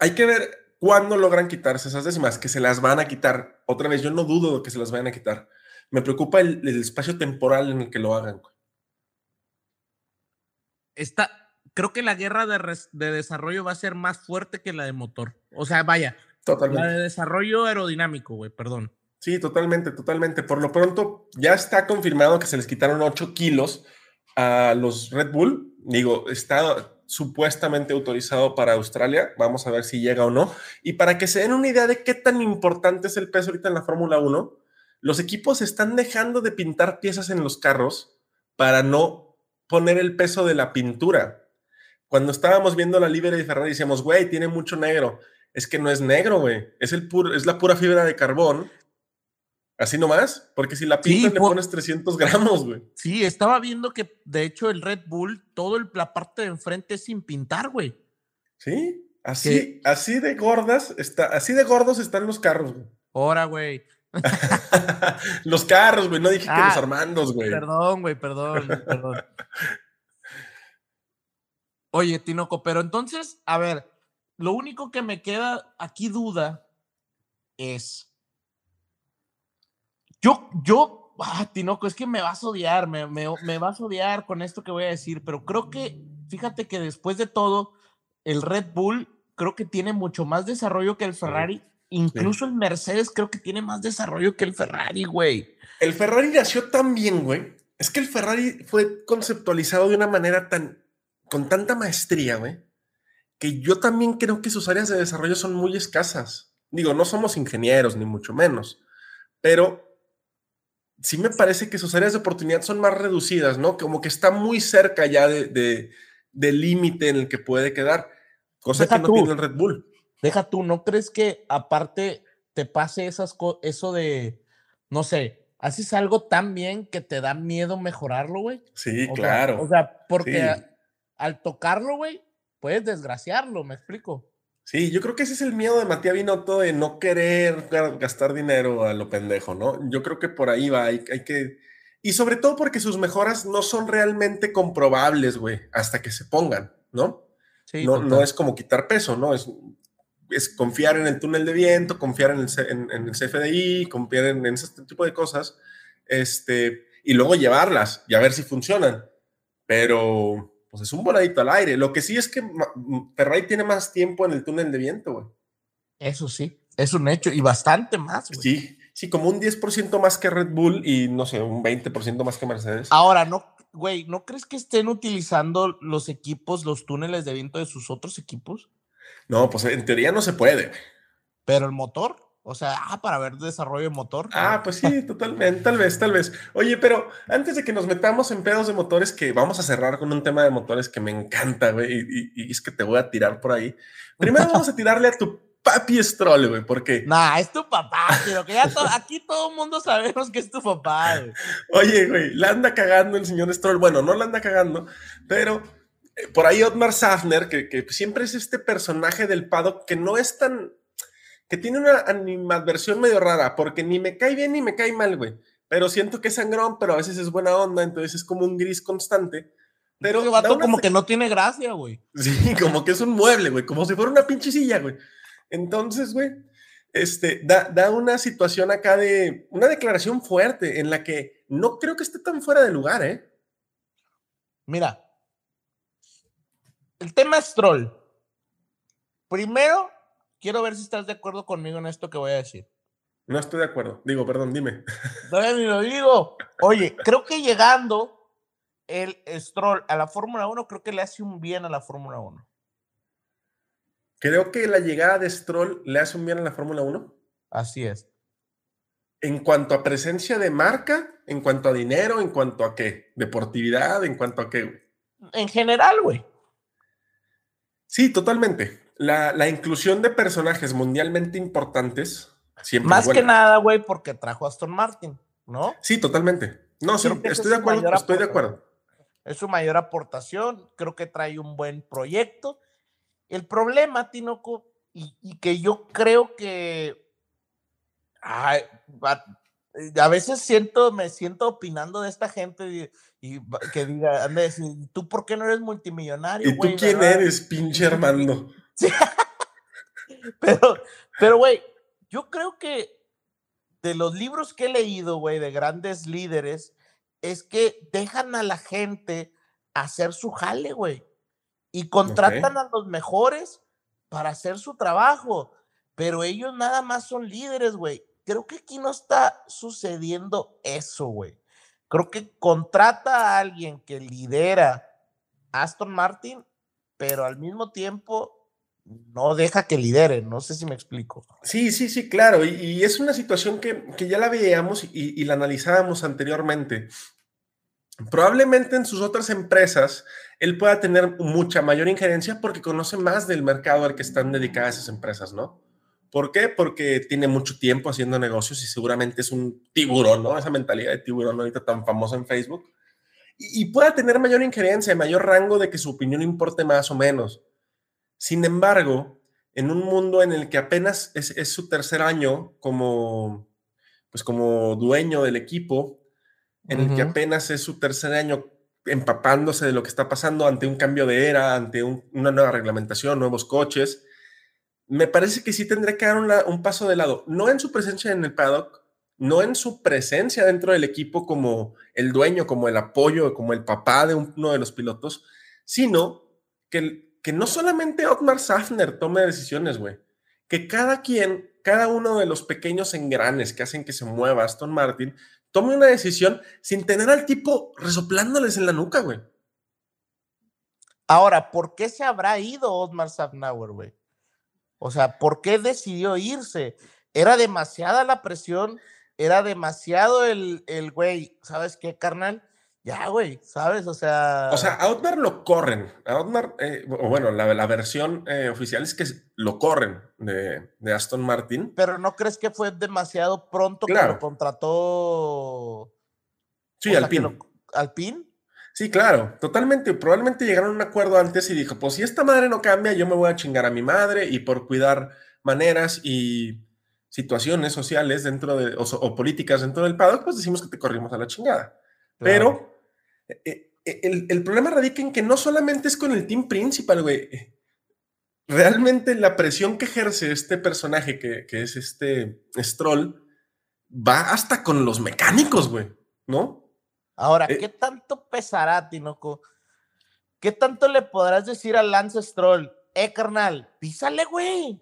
Hay que ver ¿Cuándo logran quitarse esas décimas? Que se las van a quitar. Otra vez, yo no dudo de que se las vayan a quitar. Me preocupa el, espacio temporal en el que lo hagan. Está, creo que la guerra de, de, desarrollo va a ser más fuerte que la de motor. O sea, vaya. Totalmente. La de desarrollo aerodinámico, güey, perdón. Sí, totalmente, totalmente. Por lo pronto, ya está confirmado que se les quitaron 8 kilos a los Red Bull. Digo, está supuestamente autorizado para Australia. Vamos a ver si llega o no. Y para que se den una idea de qué tan importante es el peso ahorita en la Fórmula 1, los equipos están dejando de pintar piezas en los carros para no poner el peso de la pintura. Cuando estábamos viendo la Libre de Ferrari, decíamos, güey, tiene mucho negro. Es que no es negro, güey. Es, el es la pura fibra de carbón Así nomás, porque si la pintas le pones 300 gramos, güey. Sí, estaba viendo que de hecho el Red Bull, todo el, la parte de enfrente es sin pintar, güey. Sí, así, así de gordas, está, así de gordos están los carros, güey. Ahora, güey. los carros, güey, no dije que los ah, Armandos, güey. Perdón, güey, perdón, perdón. Oye, Tinoco, pero entonces, a ver, lo único que me queda aquí duda es Yo, yo, ah, Tinoco, es que me vas a odiar, me, me, me vas a odiar con esto que voy a decir, pero creo que, fíjate que después de todo, el Red Bull creo que tiene mucho más desarrollo que el Ferrari. Incluso el Mercedes creo que tiene más desarrollo que el Ferrari, güey. El Ferrari nació tan bien, güey. Es que el Ferrari fue conceptualizado de una manera tan, con tanta maestría, güey, que yo también creo que sus áreas de desarrollo son muy escasas. Digo, no somos ingenieros, ni mucho menos, pero sí me parece que sus áreas de oportunidad son más reducidas, ¿no? Como que está muy cerca ya de, del límite en el que puede quedar, cosa que no tiene el Red Bull. Deja tú, ¿no crees que aparte te pase esas eso de, no sé, haces algo tan bien que te da miedo mejorarlo, güey? Sí, claro. o sea, porque al tocarlo, güey, puedes desgraciarlo, ¿me explico? Sí, yo creo que ese es el miedo de Matías Binotto de no querer gastar dinero a lo pendejo, ¿no? Yo creo que por ahí va, hay, hay que... Y sobre todo porque sus mejoras no son realmente comprobables, güey, hasta que se pongan, ¿no? Sí, no, no es como quitar peso, ¿no? Es, es confiar en el túnel de viento, confiar en el, en, el CFDI, confiar en, ese tipo de cosas, este, y luego llevarlas y a ver si funcionan. Pero pues es un voladito al aire. Lo que sí es que Ferrari tiene más tiempo en el túnel de viento, güey. Eso sí, es un hecho y bastante más, güey. Sí, sí, como un 10% más que Red Bull y no sé, un 20% más que Mercedes. Ahora, no, güey, ¿no crees que estén utilizando los equipos, los túneles de viento de sus otros equipos? No, pues en teoría no se puede. Pero el motor, o sea, ah, para ver desarrollo de motor. Ah, pues sí, totalmente, tal vez, tal vez. Oye, pero antes de que nos metamos en pedos de motores, que vamos a cerrar con un tema de motores que me encanta, güey, y, es que te voy a tirar por ahí. Primero vamos a tirarle a tu papi Stroll, güey, porque... Nah, es tu papá, pero que ya aquí todo el mundo sabemos que es tu papá, güey. Oye, güey, la anda cagando el señor Stroll. Bueno, no la anda cagando, pero eh, por ahí Otmar Safner, que, siempre es este personaje del paddock que no es tan que tiene una animadversión medio rara, porque ni me cae bien ni me cae mal, güey. Pero siento que es sangrón, pero a veces es buena onda, entonces es como un gris constante. Pero como que no tiene gracia, güey. Sí, como que es un mueble, güey, como si fuera una pinche silla, güey. Entonces, güey, este, da, da una situación acá de una declaración fuerte en la que no creo que esté tan fuera de lugar, ¿eh? Mira, el tema es troll. Primero, quiero ver si estás de acuerdo conmigo en esto que voy a decir. No estoy de acuerdo. Digo, perdón, dime. No, ni lo digo. Oye, creo que llegando el Stroll a la Fórmula 1, creo que le hace un bien a la Fórmula 1. Creo que la llegada de Stroll le hace un bien a la Fórmula 1. Así es. En cuanto a presencia de marca, en cuanto a dinero, en cuanto a qué? Deportividad, en cuanto a qué? En general, güey. Sí, totalmente la, inclusión de personajes mundialmente importantes siempre. Más que nada, güey, porque trajo a Aston Martin, ¿no? Sí, totalmente. No, sí, estoy de acuerdo, estoy de acuerdo. Es su mayor aportación, creo que trae un buen proyecto. El problema, Tinoco, y, que yo creo que a veces siento, me siento opinando de esta gente y, que diga, ande, ¿tú por qué no eres multimillonario? ¿Y tú quién eres, pinche Armando? Pero, pero, güey, yo creo que de los libros que he leído, güey, de grandes líderes, es que dejan a la gente hacer su jale, güey. Y contratan a los mejores para hacer su trabajo. Pero ellos nada más son líderes, güey. Creo que aquí no está sucediendo eso, güey. Creo que contrata a alguien que lidera Aston Martin, pero al mismo tiempo no deja que lidere, no sé si me explico. Sí, sí, sí, claro, y, es una situación que, ya la veíamos y, la analizábamos anteriormente. Probablemente en sus otras empresas él pueda tener mucha mayor injerencia porque conoce más del mercado al que están dedicadas esas empresas, ¿no? ¿Por qué? Porque tiene mucho tiempo haciendo negocios y seguramente es un tiburón, ¿no? Esa mentalidad de tiburón ahorita tan famosa en Facebook. Y, y pueda tener mayor injerencia, mayor rango de que su opinión importe más o menos. Sin embargo, en un mundo en el que apenas es, su tercer año como, pues como dueño del equipo, en el que apenas es su tercer año empapándose de lo que está pasando ante un cambio de era, ante una nueva reglamentación, nuevos coches, me parece que sí tendré que dar un paso de lado, no en su presencia en el paddock, no en su presencia dentro del equipo como el dueño, como el apoyo, como el papá de uno de los pilotos, sino que, que no solamente Otmar Safner tome decisiones, güey, que cada quien, cada uno de los pequeños engranes que hacen que se mueva Aston Martin, tome una decisión sin tener al tipo resoplándoles en la nuca, güey. Ahora, ¿por qué se habrá ido Otmar Safnauer, güey? O sea, ¿por qué decidió irse? Era demasiada la presión, era demasiado el, el güey, ¿sabes qué, carnal? Ya, güey, ¿sabes? O sea. O sea, a Otmar lo corren. A Otmar, eh, o bueno, la, la versión eh, oficial es que lo corren de, de, Aston Martin. Pero ¿no crees que fue demasiado pronto claro. que lo contrató? Sí, Alpine. ¿Alpine? Sí, claro, totalmente. Probablemente llegaron a un acuerdo antes y dijo: Pues si esta madre no cambia, yo me voy a chingar a mi madre y por cuidar maneras y situaciones sociales dentro de, o, o políticas dentro del paddock, pues decimos que te corrimos a la chingada. Claro. Pero el, el, problema radica en que no solamente es con el team principal, güey. Realmente la presión que ejerce este personaje, que, que es este Stroll, va hasta con los mecánicos, güey, ¿no? Ahora, eh, ¿qué tanto pesará, Tinoco? ¿Qué tanto le podrás decir a Lance Stroll? Eh, carnal, písale, güey.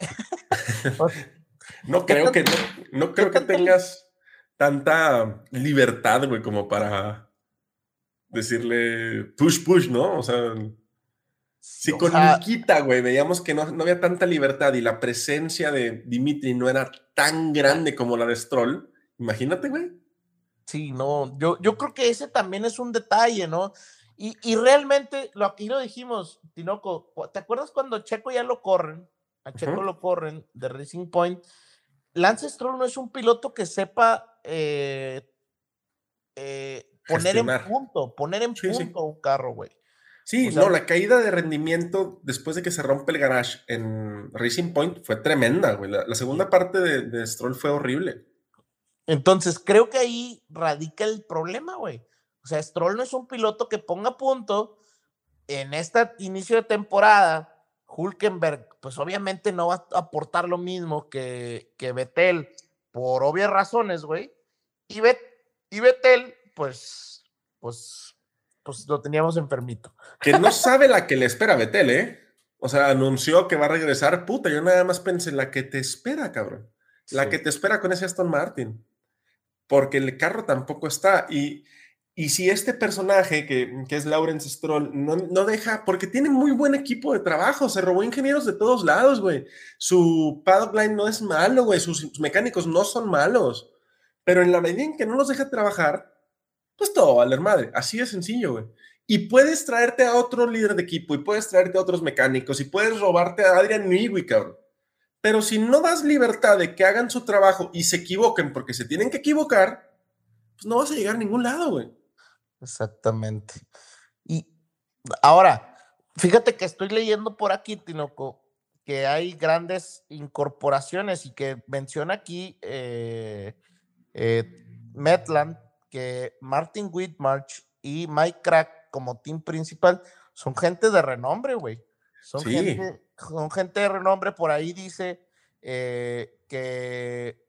no creo que, no, no creo que tengas tanta libertad, güey, como para decirle push, push, ¿no? O sea, si con Nikita, güey, veíamos que no, no, había tanta libertad y la presencia de Dimitri no era tan grande como la de Stroll, imagínate, güey. Sí, no, yo, yo creo que ese también es un detalle, ¿no? Y, y realmente, lo aquí lo dijimos, Tinoco, ¿te acuerdas cuando Checo ya lo corren? A Checo uh -huh. lo corren de Racing Point. Lance Stroll no es un piloto que sepa eh, eh, poner Gestionar. en punto, poner en sí, punto sí. un carro, güey. Sí, o sea, no, la caída de rendimiento después de que se rompe el garage en Racing Point fue tremenda, güey. La, la segunda parte de, de, Stroll fue horrible. Entonces, creo que ahí radica el problema, güey. O sea, Stroll no es un piloto que ponga punto en este inicio de temporada. Hulkenberg, pues obviamente no va a aportar lo mismo que, que Vettel, por obvias razones, güey. Y, Bet, y Vettel pues, pues, pues lo teníamos enfermito. Que no sabe la que le espera a Betel, ¿eh? O sea, anunció que va a regresar. Puta, yo nada más pensé, la que te espera, cabrón. La sí. que te espera con ese Aston Martin. Porque el carro tampoco está. Y, y si este personaje, que, que es Lawrence Stroll, no, no, deja, porque tiene muy buen equipo de trabajo, se robó ingenieros de todos lados, güey. Su paddock line no es malo, güey. Sus, sus mecánicos no son malos. Pero en la medida en que no los deja trabajar, pues todo valer madre. Así de sencillo, güey. Y puedes traerte a otro líder de equipo, y puedes traerte a otros mecánicos, y puedes robarte a Adrian Newey, cabrón. Pero si no das libertad de que hagan su trabajo y se equivoquen porque se tienen que equivocar, pues no vas a llegar a ningún lado, güey. Exactamente. Y ahora, fíjate que estoy leyendo por aquí, Tinoco, que hay grandes incorporaciones y que menciona aquí eh, eh, Metland que Martin Whitmarch y Mike Crack como team principal son gente de renombre, güey. Son, sí. gente, son gente de renombre. Por ahí dice eh, que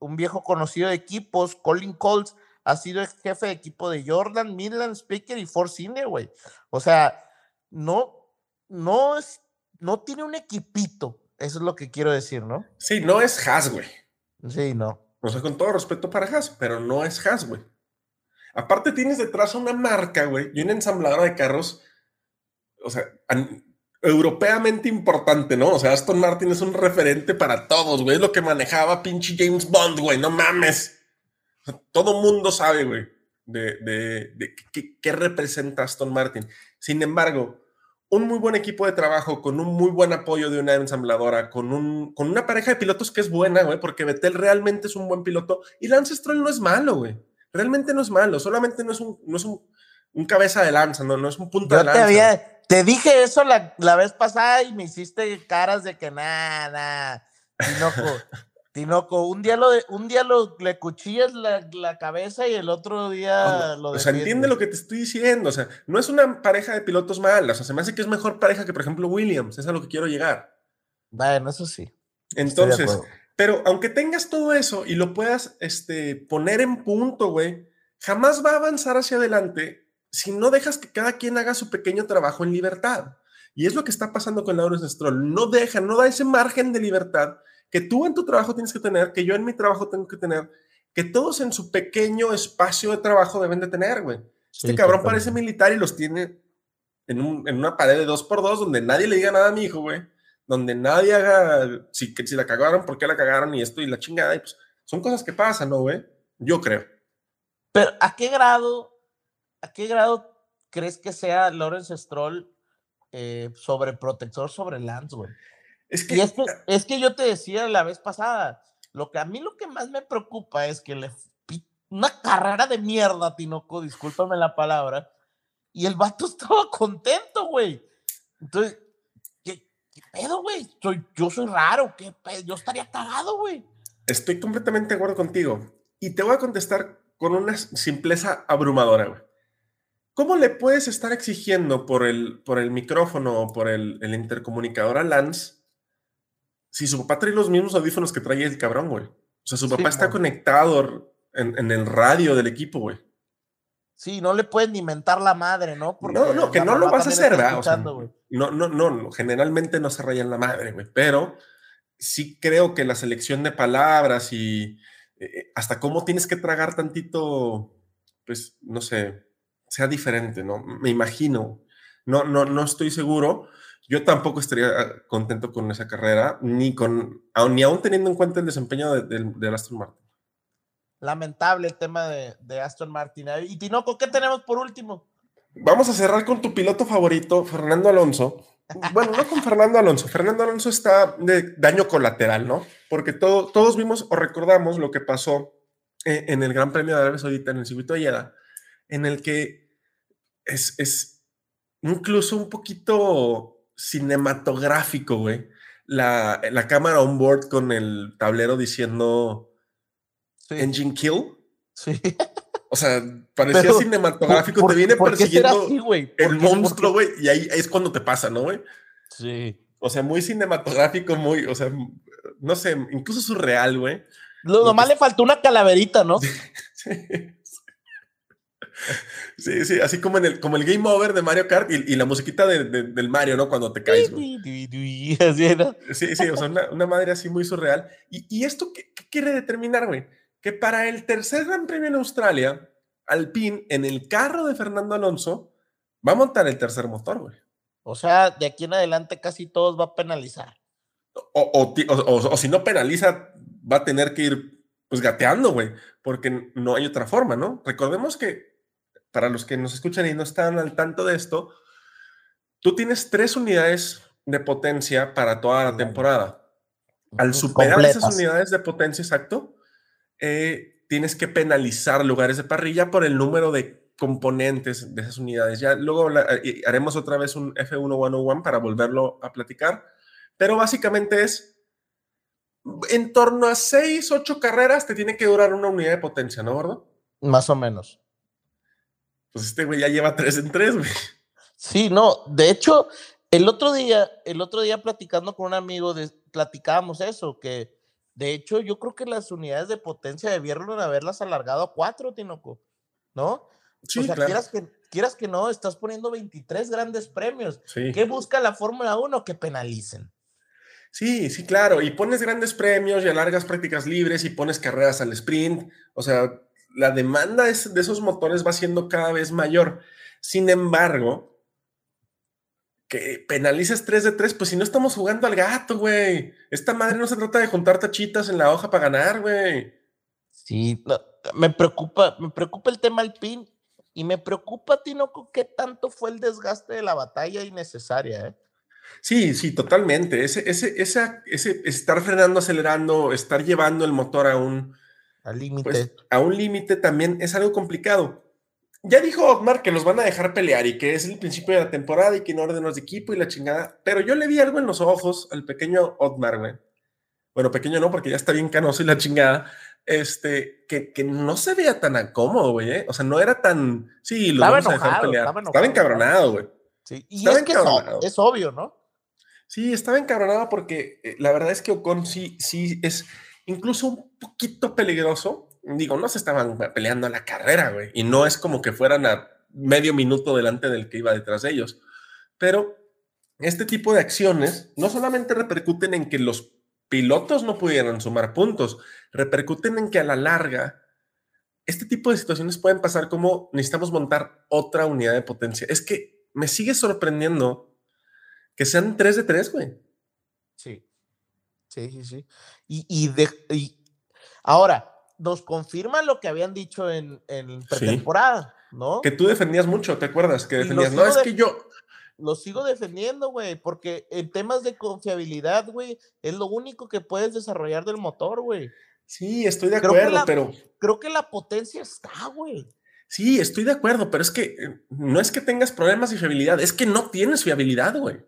un viejo conocido de equipos, Colin Coles, ha sido el jefe de equipo de Jordan, Midland, Speaker y Force India, güey. O sea, no, no es, no tiene un equipito. Eso es lo que quiero decir, ¿no? Sí, no es Has, güey. Sí, no. O sea, con todo respeto para Haas, pero no es Haas, güey. Aparte tienes detrás una marca, güey, y una ensambladora de carros, o sea, europeamente importante, ¿no? O sea, Aston Martin es un referente para todos, güey. Es lo que manejaba pinche James Bond, güey, no mames. O sea, todo mundo sabe, güey, de, de, de qué representa Aston Martin. Sin embargo, un muy buen equipo de trabajo, con un muy buen apoyo de una ensambladora, con, un, con una pareja de pilotos que es buena, güey, porque Vettel realmente es un buen piloto y Lance Stroll no es malo, güey. Realmente no es malo, solamente no es un, no es un, un cabeza de lanza, no, no es un punto Yo de lanza. Te, había, te dije eso la, la, vez pasada y me hiciste caras de que nada, nah, Tinoco, un día, lo de, un día lo, le cuchillas la, la, cabeza y el otro día lo O sea, entiende lo que te estoy diciendo. O sea, no es una pareja de pilotos malas. O sea, se me hace que es mejor pareja que, por ejemplo, Williams. Es a lo que quiero llegar. Bueno, eso sí. Entonces, Pero aunque tengas todo eso y lo puedas este, poner en punto, güey, jamás va a avanzar hacia adelante si no dejas que cada quien haga su pequeño trabajo en libertad. Y es lo que está pasando con Lawrence Stroll. No deja, no da ese margen de libertad que tú en tu trabajo tienes que tener, que yo en mi trabajo tengo que tener, que todos en su pequeño espacio de trabajo deben de tener, güey. Este cabrón parece militar y los tiene en, una pared de dos por dos donde nadie le diga nada a mi hijo, güey. Donde nadie haga, si, si la cagaron, ¿por qué la cagaron? Y esto y la chingada. Y pues son cosas que pasan, ¿no, güey? Yo creo. Pero ¿a qué grado, a qué grado crees que sea Lawrence Stroll eh, sobre protector sobre Lance, güey? Es que, es que, yo te decía la vez pasada, lo que a mí lo que más me preocupa es que le una carrera de mierda, Tinoco, discúlpame la palabra, y el vato estaba contento, güey. Entonces, ¿qué, pedo, güey? Soy, yo soy raro, ¿qué Yo estaría cagado, güey. Estoy completamente de acuerdo contigo. Y te voy a contestar con una simpleza abrumadora, güey. ¿Cómo le puedes estar exigiendo por el, por el micrófono o por el, el intercomunicador a Lance si su papá trae los mismos audífonos que trae el cabrón, güey. O sea, su papá está conectado en, el radio del equipo, güey. Sí, no le pueden ni mentar la madre, ¿no? no, no, que no lo vas a hacer, ¿verdad? no, no, no, generalmente no se rayan la madre, güey, pero sí creo que la selección de palabras y eh, eh, hasta cómo tienes que tragar tantito, pues, no sé, sea diferente, ¿no? Me imagino. No, no, no estoy seguro, yo tampoco estaría ah, contento con esa carrera, ni, con, ni aún teniendo en cuenta el desempeño de, Aston Martin. Lamentable el tema de, Aston Martin. Y Tinoco, ¿qué tenemos por último? Vamos a cerrar con tu piloto favorito, Fernando Alonso. Bueno, no con Fernando Alonso. Fernando Alonso está de daño colateral, ¿no? Porque todos vimos o recordamos lo que pasó eh, en el Gran Premio de Arabia Saudita en el circuito de Jeddah, en el que es, es incluso un poquito cinematográfico, güey. La, la, cámara on board con el tablero diciendo Engine Kill. Sí. O sea, parecía cinematográfico. te viene persiguiendo el monstruo, güey. Y ahí es cuando te pasa, ¿no, güey? Sí. O sea, muy cinematográfico, muy, o sea, no sé, incluso surreal, güey. Lo, nomás le faltó una calaverita, ¿no? sí. Sí, sí, así como en el, como el game over de Mario Kart y, la musiquita del Mario, ¿no? Cuando te caes. Sí, sí, o sea, una, madre así muy surreal. ¿Y, esto qué, quiere determinar, güey? Que para el tercer Gran Premio en Australia, Alpine, en el carro de Fernando Alonso, va a montar el tercer motor, güey. O sea, de aquí en adelante casi todos va a penalizar. O, o si no penaliza, va a tener que ir pues gateando, güey, porque no hay otra forma, ¿no? Recordemos que para los que nos escuchan y no están al tanto de esto, tú tienes tres unidades de potencia para toda la temporada. Al superar esas unidades de potencia exacto, eh, tienes que penalizar lugares de parrilla por el número de componentes de esas unidades. Ya luego eh, haremos otra vez un F1 101 para volverlo a platicar, pero básicamente es en torno a 6, 8 carreras te tiene que durar una unidad de potencia, ¿no, gordo? Más o menos pues este güey ya lleva tres en tres, güey. Sí, no, de hecho, el otro día, el otro día platicando con un amigo, de, platicábamos eso, que de hecho yo creo que las unidades de potencia debieron haberlas alargado a cuatro, Tinoco, ¿no? Sí, o sea, quieras, que, quieras que no, estás poniendo 23 grandes premios. ¿Qué busca la Fórmula 1? Que penalicen. Sí, sí, claro. Y pones grandes premios y alargas prácticas libres y pones carreras al sprint. O sea, la demanda de esos motores va siendo cada vez mayor. Sin embargo, que penalices 3 de 3, pues si no estamos jugando al gato, güey. Esta madre no se trata de juntar tachitas en la hoja para ganar, güey. Sí, me preocupa, me preocupa el tema alpin y me preocupa, Tinoco, qué tanto fue el desgaste de la batalla innecesaria, ¿eh? Sí, sí, totalmente. Ese, ese, ese, ese estar frenando, acelerando, estar llevando el motor a un, al límite. Pues, a un límite también es algo complicado. Ya dijo Otmar que los van a dejar pelear y que es el principio de la temporada y que no órdenes de equipo y la chingada, pero yo le vi algo en los ojos al pequeño Otmar, güey. Bueno, pequeño no, porque ya está bien canoso y la chingada. Este, que, que no se veía tan cómodo, güey. ¿eh? O sea, no era tan. Sí, lo vamos a dejar pelear. Estaba, encabronado, güey. Sí, y es que es, es obvio, ¿no? Sí, estaba encabronado porque eh, la verdad es que Ocon sí, sí es incluso un poquito peligroso. Digo, no se estaban peleando a la carrera, güey, y no es como que fueran a medio minuto delante del que iba detrás de ellos. Pero este tipo de acciones no solamente repercuten en que los pilotos no pudieran sumar puntos, repercuten en que a la larga este tipo de situaciones pueden pasar como necesitamos montar otra unidad de potencia. Es que me sigue sorprendiendo que sean 3 de 3, güey. Sí. Sí, sí, sí. Y, y, de, y ahora, nos confirma lo que habían dicho en, en pretemporada, ¿no? Que tú defendías mucho, ¿te acuerdas? Que defendías. No, es que yo. Lo sigo defendiendo, güey, porque en temas de confiabilidad, güey, es lo único que puedes desarrollar del motor, güey. Sí, estoy de acuerdo, pero. Creo que la potencia está, güey. Sí, estoy de acuerdo, pero es que eh, no es que tengas problemas de fiabilidad, es que no tienes fiabilidad, güey.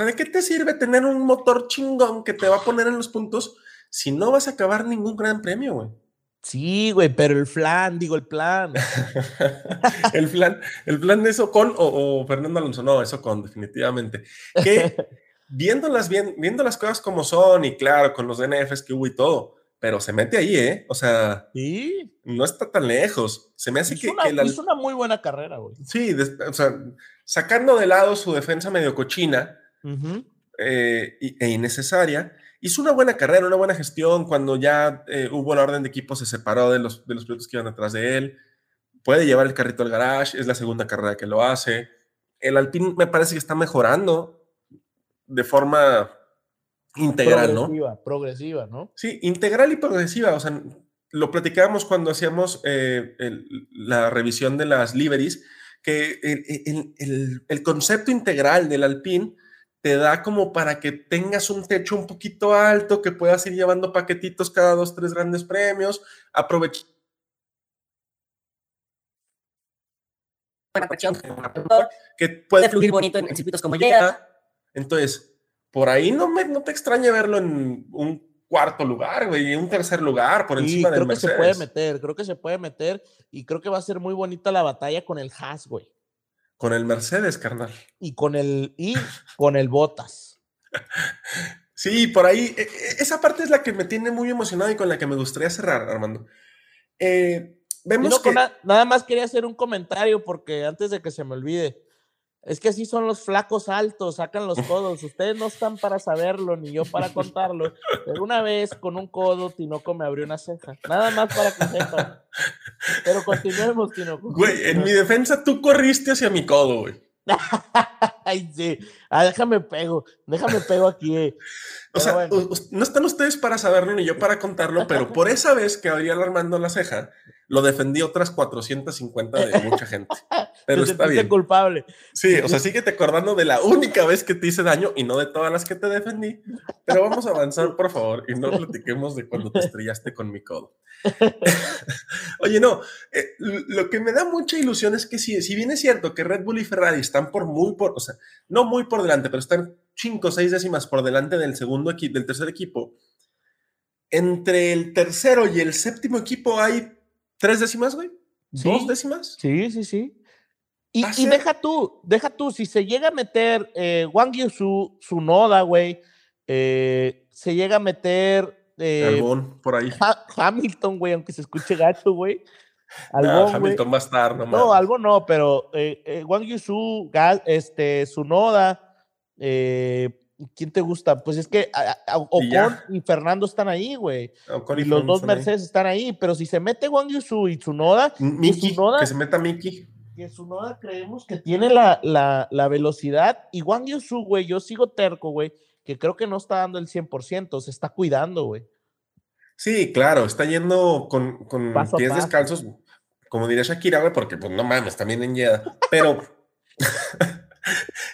Sea, ¿de qué te sirve tener un motor chingón que te va a poner en los puntos si no vas a acabar ningún gran premio, güey? Sí, güey, pero el plan, digo, el plan. el plan, el plan de eso con o, Fernando Alonso, no, eso con, definitivamente. Que viéndolas bien, viendo las cosas como son, y claro, con los DNFs que hubo y todo, pero se mete ahí, ¿eh? O sea, ¿Sí? no está tan lejos. Se me hace que, una, la, hizo una muy buena carrera, güey. Sí, o sea, sacando de lado su defensa medio cochina, eh, e innecesaria. Hizo una buena carrera, una buena gestión. Cuando ya eh, hubo la orden de equipo, se separó de los, de los pilotos que iban detrás de él. Puede llevar el carrito al garage, es la segunda carrera que lo hace. El Alpine me parece que está mejorando de forma integral, progresiva, ¿no? Progresiva, ¿no? Sí, integral y progresiva. O sea, lo platicábamos cuando hacíamos eh, la revisión de las liveries, que el, el, el concepto integral del Alpine te da como para que tengas un techo un poquito alto, que puedas ir llevando paquetitos cada dos, tres grandes premios, aprovechar. que puede fluir bonito en, circuitos como llega. Entonces, por ahí no, me, no te extraña verlo en un cuarto lugar, güey, en un tercer lugar, por encima del Mercedes. Creo que se puede meter, creo que se puede meter y creo que va a ser muy bonita la batalla con el Haas, güey. Con el Mercedes, carnal. Y con el, y con el Botas. Sí, por ahí, e, e, esa parte es la que me tiene muy emocionado y con la que me gustaría cerrar, Armando. Eh, vemos que... nada más quería hacer un comentario porque antes de que se me olvide, es que así son los flacos altos, sacan los codos. Ustedes no están para saberlo, ni yo para contarlo. Pero una vez con un codo, Tinoco me abrió una ceja. Nada más para que sepan. Pero continuemos, Tinoco. Güey, en mi defensa tú corriste hacia mi codo, güey. Ay, sí. Ah, déjame pego, déjame pego aquí. Eh. O sea, no están ustedes para saberlo ni yo para contarlo, pero por esa vez que abría Armando la ceja, lo defendí otras 450 de mucha gente. Pero está bien. culpable. Sí, o sea, síguete acordando de la única vez que te hice daño y no de todas las que te defendí. Pero vamos a avanzar, por favor, y no platiquemos de cuando te estrellaste con mi codo. Oye, no, eh, lo que me da mucha ilusión es que si, si bien es cierto que Red Bull y Ferrari están por muy por, o sea, no muy por delante, pero están 5 o 6 décimas por delante del segundo equipo, del tercer equipo. Entre el tercero y el séptimo equipo hay ¿Tres décimas, güey? ¿Dos décimas? Sí, sí, sí. Y, deja tú, deja tú, si se llega a meter eh, Wang Yusu, su noda, güey, eh, se llega a meter. Eh, por ahí. Hamilton, güey, aunque se escuche gacho, güey. Hamilton va a estar, no No, algo no, pero eh, Wang Yusu, este, su noda, eh, ¿Quién te gusta? Pues es que Ocon y, Fernando están ahí, güey. Y, los dos Mercedes están ahí, pero si se mete Wang Yusu y Tsunoda, Miki, que se meta Miki. Que Tsunoda creemos que tiene la, la, la velocidad. Y Wang Yusu, güey, yo sigo terco, güey, que creo que no está dando el 100%, se está cuidando, güey. Sí, claro, está yendo con, con pies descalzos, como diría Shakira, güey, porque pues no mames, también en Yeda. Pero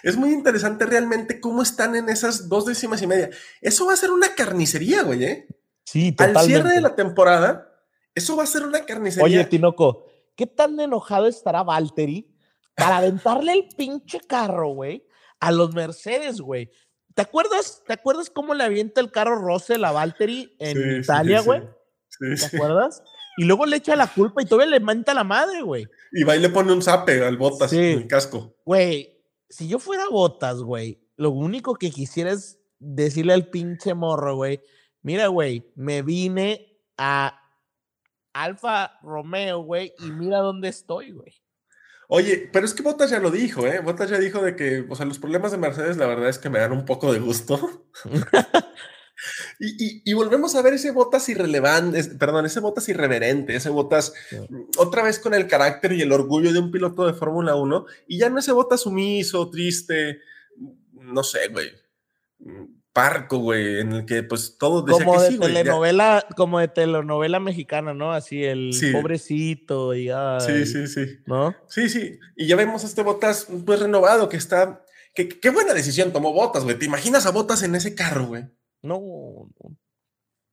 es muy interesante realmente cómo están en esas dos décimas y media. Eso va a ser una carnicería, güey, ¿eh? Sí, totalmente. Al cierre de la temporada, eso va a ser una carnicería. Oye, Tinoco, ¿qué tan enojado estará Valtteri para aventarle el pinche carro, güey, a los Mercedes, güey? ¿Te acuerdas, ¿Te acuerdas cómo le avienta el carro Russell a Valtteri en Italia, güey? Sí, ¿Te acuerdas? Y luego le echa la culpa y todavía le manta la madre, güey. Y va y le pone un zape al botas en el casco. Güey, si yo fuera Botas, güey, lo único que quisiera es decirle al pinche morro, güey, mira, güey, me vine a Alfa Romeo, güey, y mira dónde estoy, güey. Oye, pero es que Bottas ya lo dijo, ¿eh? Bottas ya dijo de que, o sea, los problemas de Mercedes, la verdad es que me dan un poco de gusto. y, volvemos a ver ese Bottas irrelevante, perdón, ese Bottas irreverente, ese Bottas otra vez con el carácter y el orgullo de un piloto de Fórmula 1, y ya no ese Bottas sumiso, triste, no sé, güey parco, güey, en el que pues todo decía como de telenovela, como de telenovela mexicana, ¿no? Así el pobrecito y Sí, sí, sí. ¿No? Sí, sí. Y ya vemos a este Botas pues renovado que está qué buena decisión tomó Botas, güey. ¿Te imaginas a Botas en ese carro, güey? No,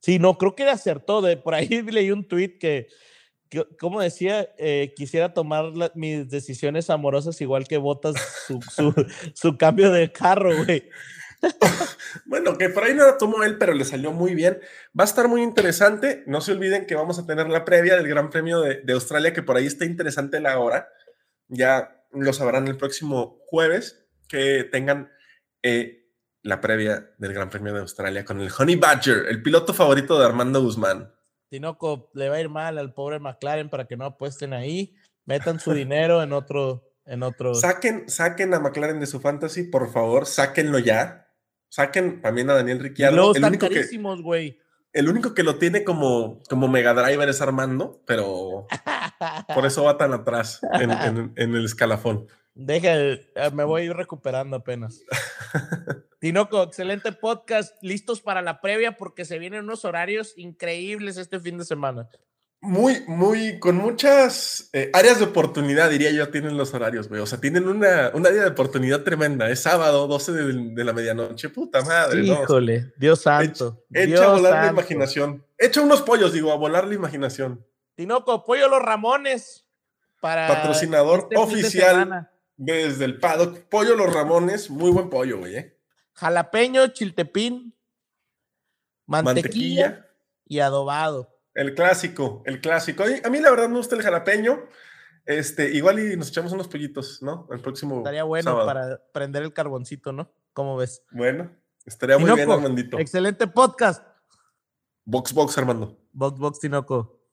Sí, no, creo que acertó. De, por ahí leí un tweet que, como decía, eh, quisiera tomar mis decisiones amorosas igual que Botas su, su, su cambio de carro, güey. bueno, que por ahí no la tomó él, pero le salió muy bien. Va a estar muy interesante. No se olviden que vamos a tener la previa del Gran Premio de, Australia, que por ahí está interesante la hora. Ya lo sabrán el próximo jueves, que tengan eh, la previa del Gran Premio de Australia con el Honey Badger, el piloto favorito de Armando Guzmán. Tinoco le va a ir mal al pobre McLaren para que no apuesten ahí. Metan su dinero en otro en otro. Saquen, saquen a McLaren de su fantasy, por favor, sáquenlo ya. Saquen también a Daniel Ricciardo. el único carísimos, güey. El único que lo tiene como, como Mega Driver es Armando, pero por eso va tan atrás en, el escalafón. Deja, eh, me voy a ir recuperando apenas. Tinoco, excelente podcast. Listos para la previa porque se vienen unos horarios increíbles este fin de semana muy, muy, con muchas eh, áreas de oportunidad, diría yo, tienen los horarios, güey. O sea, tienen una, una área de oportunidad tremenda. Es sábado, 12 de, la medianoche. Puta madre, Híjole, Dios santo. Echa, a volar la imaginación. Echa unos pollos, digo, a volar la imaginación. Tinoco, pollo los Ramones. Para Patrocinador este oficial desde el paddock. Pollo los Ramones, muy buen pollo, güey. Eh. Jalapeño, chiltepín, mantequilla. y adobado. El clásico, el clásico. A mí la verdad me gusta el jalapeño. Este, igual y nos echamos unos pollitos, ¿no? El próximo. Estaría bueno para prender el carboncito, ¿no? ¿Cómo ves? Bueno, estaría muy bien, Armandito. Excelente podcast. Box Box, Armando. Box Box Tinoco.